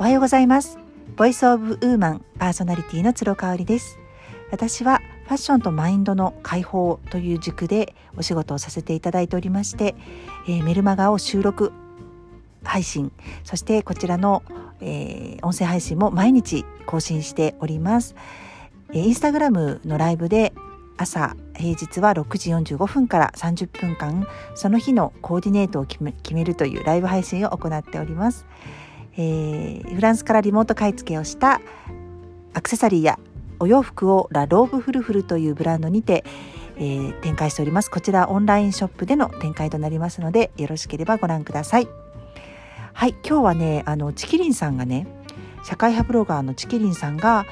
おはようございます。ボイスオブウーマンパーソナリティの鶴香織です。私はファッションとマインドの解放という軸でお仕事をさせていただいておりまして、えー、メルマガを収録配信そしてこちらの、えー、音声配信も毎日更新しております、えー、インスタグラムのライブで朝平日は6時45分から30分間その日のコーディネートを決めるというライブ配信を行っております。えー、フランスからリモート買い付けをしたアクセサリーやお洋服をラ・ローブフルフルというブランドにて、えー、展開しております。こちらオンラインショップでの展開となりますのでよろしければご覧ください。はい今日はねあのチキリンさんがね社会派ブロガーのチキリンさんが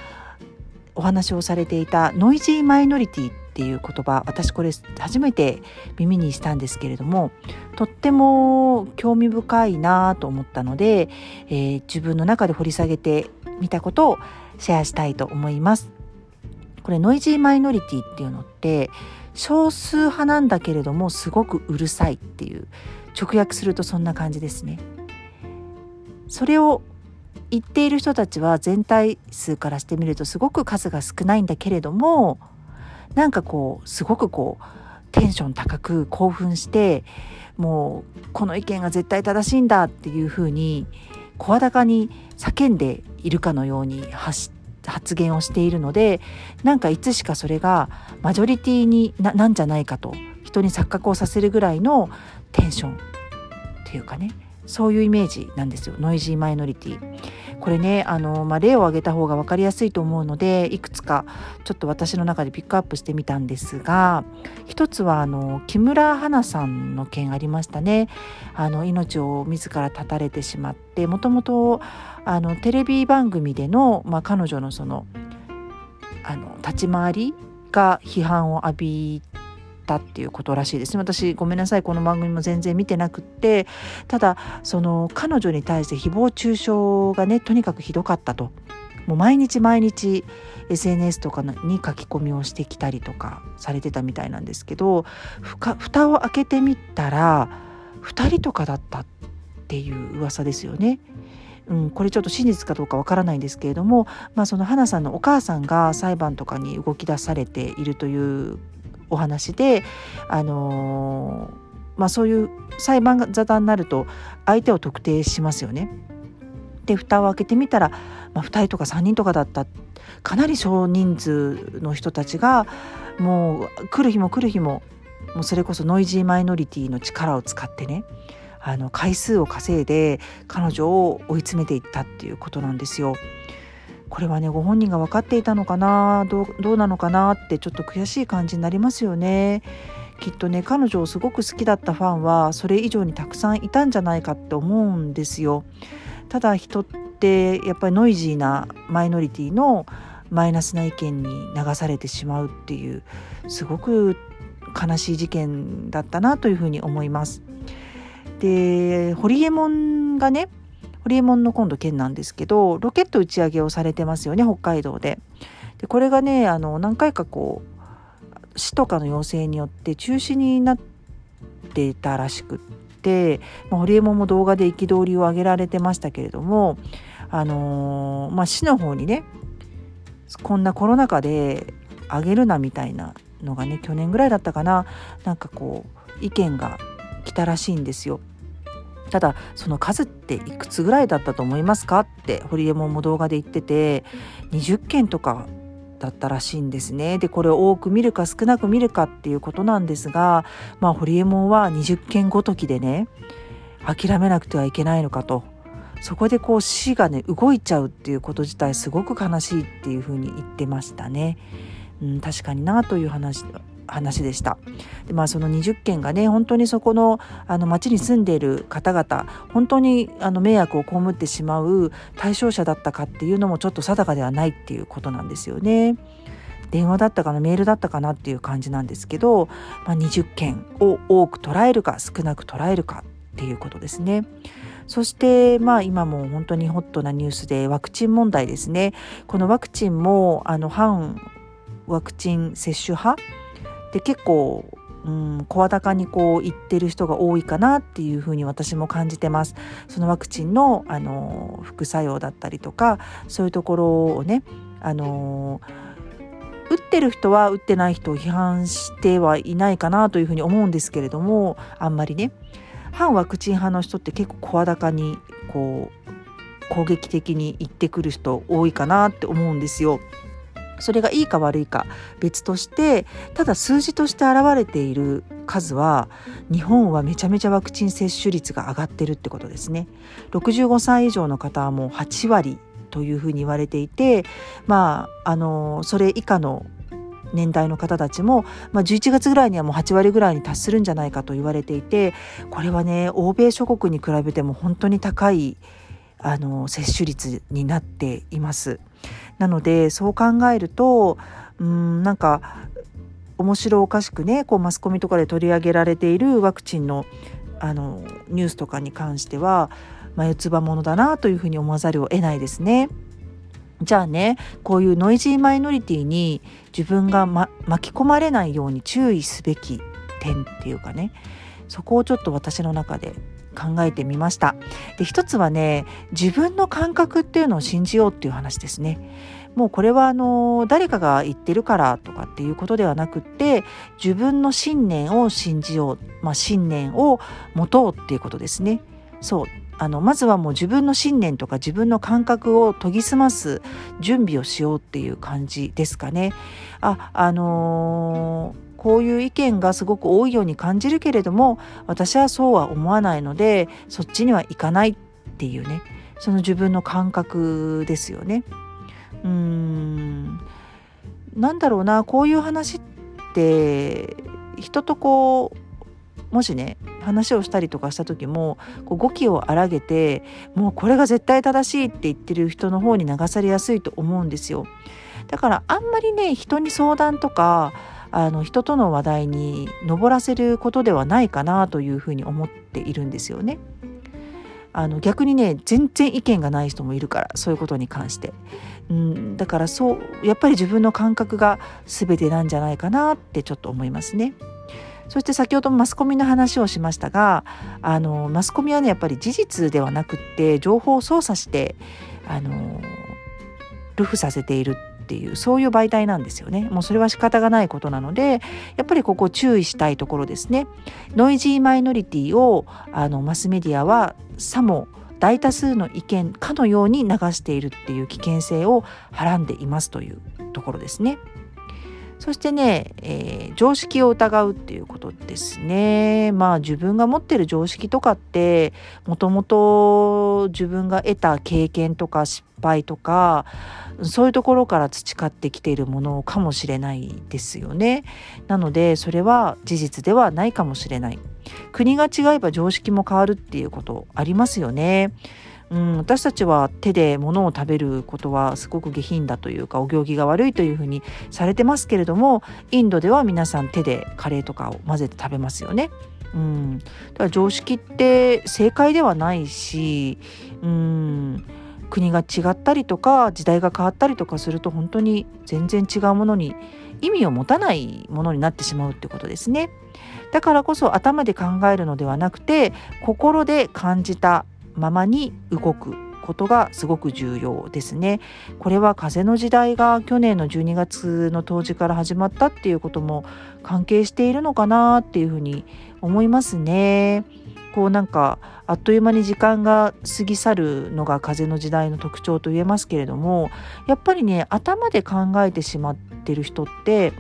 お話をされていたノイジーマイノリティっていう言葉私これ初めて耳にしたんですけれどもとっても興味深いなと思ったので、えー、自分の中で掘り下げてみたことをシェアしたいと思います。これノイジーマイノリティっていうのって少数派なんだけれどもすごくうるさいっていう直訳するとそんな感じですね。それを言っている人たちは全体数からしてみるとすごく数が少ないんだけれどもなんかこうすごくこうテンション高く興奮してもうこの意見が絶対正しいんだっていうふうに声高に叫んでいるかのように発言をしているのでなんかいつしかそれがマジョリティになんじゃないかと人に錯覚をさせるぐらいのテンションっていうかね。そういうイメージなんですよノイジーマイノリティ。これねあの、まあ、例を挙げた方が分かりやすいと思うのでいくつかちょっと私の中でピックアップしてみたんですが一つはあの木村花さんの件ありましたねあの命を自ら絶たれてしまってもともとテレビ番組での、まあ、彼女のそのあの立ち回りが批判を浴びったっていうことらしいですね私ごめんなさいこの番組も全然見てなくってただその彼女に対して誹謗中傷がねとにかくひどかったともう毎日毎日 SNS とかに書き込みをしてきたりとかされてたみたいなんですけどふか蓋を開けてみたら2人とかだったっていう噂ですよね。うん、これちょっと真実かどうかわからないんですけれども、まあ、その花さんのお母さんが裁判とかに動き出されているというお話で、あのー、まあ、そういう裁判沙汰になると相手を特定しますよね。で蓋を開けてみたら、まあ、2人とか3人とかだったかなり少人数の人たちがもう来る日も来る日ももうそれこそノイジーマイノリティの力を使ってねあの回数を稼いで彼女を追い詰めていったっていうことなんですよ。これはねご本人が分かっていたのかなどうどうなのかなってちょっと悔しい感じになりますよね。きっとね彼女をすごく好きだったファンはそれ以上にたくさんいたんじゃないかって思うんですよ。ただ人ってやっぱりノイジーなマイノリティのマイナスな意見に流されてしまうっていうすごく悲しい事件だったなというふうに思います。でホリエモンがねホリエモンの今度県なんですけどロケット打ち上げをされてますよね北海道で。でこれがねあの何回かこう市とかの要請によって中止になってたらしくって、まあ、ホリエモンも動画で憤りを上げられてましたけれどもあのー、まあ、市の方にねこんなコロナ禍で上げるなみたいなのがね去年ぐらいだったかななんかこう意見が来たらしいんですよ。ただその数っていくつぐらいだったと思いますか？ってホリエモンも動画で言ってて20件とかだったらしいんですね。でこれを多く見るか少なく見るかっていうことなんですがまあホリエモンは20件ごときでね諦めなくてはいけないのかとそこでこう死がね動いちゃうっていうこと自体すごく悲しいっていうふうに言ってましたね。うん、確かになという話話でした。でまあその20件がね本当にそこのあの町に住んでいる方々本当にあの迷惑を被ってしまう対象者だったかっていうのもちょっと定かではないっていうことなんですよね。電話だったかなメールだったかなっていう感じなんですけど、まあ、20件を多く捉えるか少なく捉えるかっていうことですね。そしてまあ今も本当にホットなニュースでワクチン問題ですね。このワクチンもあの反ワクチン接種派で結構うん、高にこう言ってる人が多いかなっていうふうに私も感じてます。そのワクチンのあの副作用だったりとかそういうところをねあの打ってる人は打ってない人を批判してはいないかなというふうに思うんですけれどもあんまりね反ワクチン派の人って結構声高にこう攻撃的に言ってくる人多いかなって思うんですよ。それがいいか悪いか別としてただ数字として現れている数は日本はめちゃめちゃワクチン接種率が上がってるってことですね。65歳以上の方はもう8割というふうに言われていてまああのそれ以下の年代の方たちも、まあ、11月ぐらいにはもう8割ぐらいに達するんじゃないかと言われていてこれはね欧米諸国に比べても本当に高いあの接種率になっています。なのでそう考えるとうんなんか面白おかしくねこうマスコミとかで取り上げられているワクチンのあのニュースとかに関しては眉唾ものだなというふうに思わざるを得ないですね。じゃあねこういうノイジーマイノリティに自分が、ま、巻き込まれないように注意すべき点っていうかねそこをちょっと私の中で考えてみました。で一つはね自分の感覚っていうのを信じようっていう話ですね。もうこれはあの誰かが言ってるからとかっていうことではなくって自分の信念を信じよう、まあ、信念を持とうっていうことですね。そう。あのまずはもう自分の信念とか自分の感覚を研ぎ澄ます準備をしようっていう感じですかね。ああのーこういう意見がすごく多いように感じるけれども私はそうは思わないのでそっちには行かないっていうねその自分の感覚ですよね。うーんなんだろうなこういう話って人とこうもしね話をしたりとかした時もこう語気を荒げてもうこれが絶対正しいって言ってる人の方に流されやすいと思うんですよ。だからあんまりね人に相談とかあの人との話題に上らせることではないかなというふうに思っているんですよね。あの逆にね全然意見がない人もいるからそういうことに関して、うん、だからそうやっぱり自分の感覚が全てなんじゃないかなってちょっと思いますね。そして先ほどマスコミの話をしましたがあのマスコミはねやっぱり事実ではなくって情報を操作してあのルフさせているっていうそういう媒体なんですよねもうそれは仕方がないことなのでやっぱりここ注意したいところですねノイジーマイノリティをあのマスメディアはさも大多数の意見かのように流しているっていう危険性をはらんでいますというところですね。そしてね、えー、常識を疑うっていうことですね。まあ自分が持ってる常識とかってもともと自分が得た経験とか失敗とかそういうところから培ってきているものかもしれないですよね。なのでそれは事実ではないかもしれない。国が違えば常識も変わるっていうことありますよね。うん、私たちは手で物を食べることはすごく下品だというかお行儀が悪いというふうにされてますけれどもインドでは皆さん手でカレーとかを混ぜて食べますよね。うん、だから常識って正解ではないし、うん、国が違ったりとか時代が変わったりとかすると本当に全然違うものに意味を持たないものになってしまうってことですね。だからこそ頭で考えるのではなくて心で感じたままに動くことがすごく重要ですね。これは風の時代が去年の12月の冬至から始まったっていうことも関係しているのかなっていうふうに思いますね。こうなんかあっという間に時間が過ぎ去るのが風の時代の特徴と言えますけれどもやっぱりね頭で考えてしまってる人って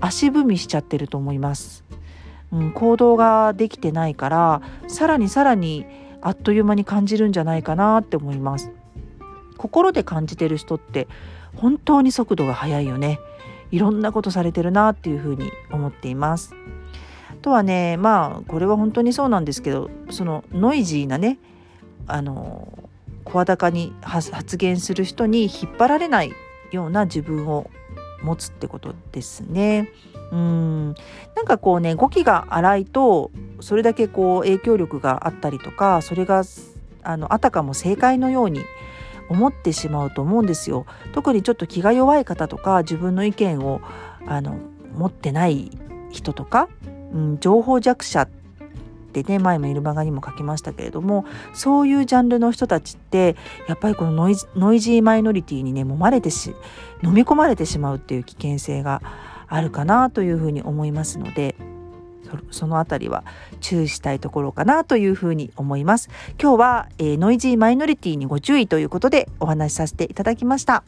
足踏みしちゃってると思います。うん、行動ができてないからさらにさらにあっという間に感じるんじゃないかなって思います。心で感じてる人って本当に速度が速いよね。いろんなことされてるなっていうふうに思っています。あとはねまあこれは本当にそうなんですけどそのノイジーなねあの声高に発言する人に引っ張られないような自分を持つってことですね。うん。なんかこうね語気が荒いとそれだけこう影響力があったりとかそれがあのあたかも正解のように思ってしまうと思うんですよ。特にちょっと気が弱い方とか自分の意見をあの持ってない人とか、うん、情報弱者ってね前もイルマガにも書きましたけれどもそういうジャンルの人たちってやっぱりこのノイノイジーマイノリティにね揉まれてし飲み込まれてしまうっていう危険性があるかなというふうに思いますのでそのあたりは注意したいところかなというふうに思います。今日は、えー、ノイジーマイノリティにご注意ということでお話しさせていただきました。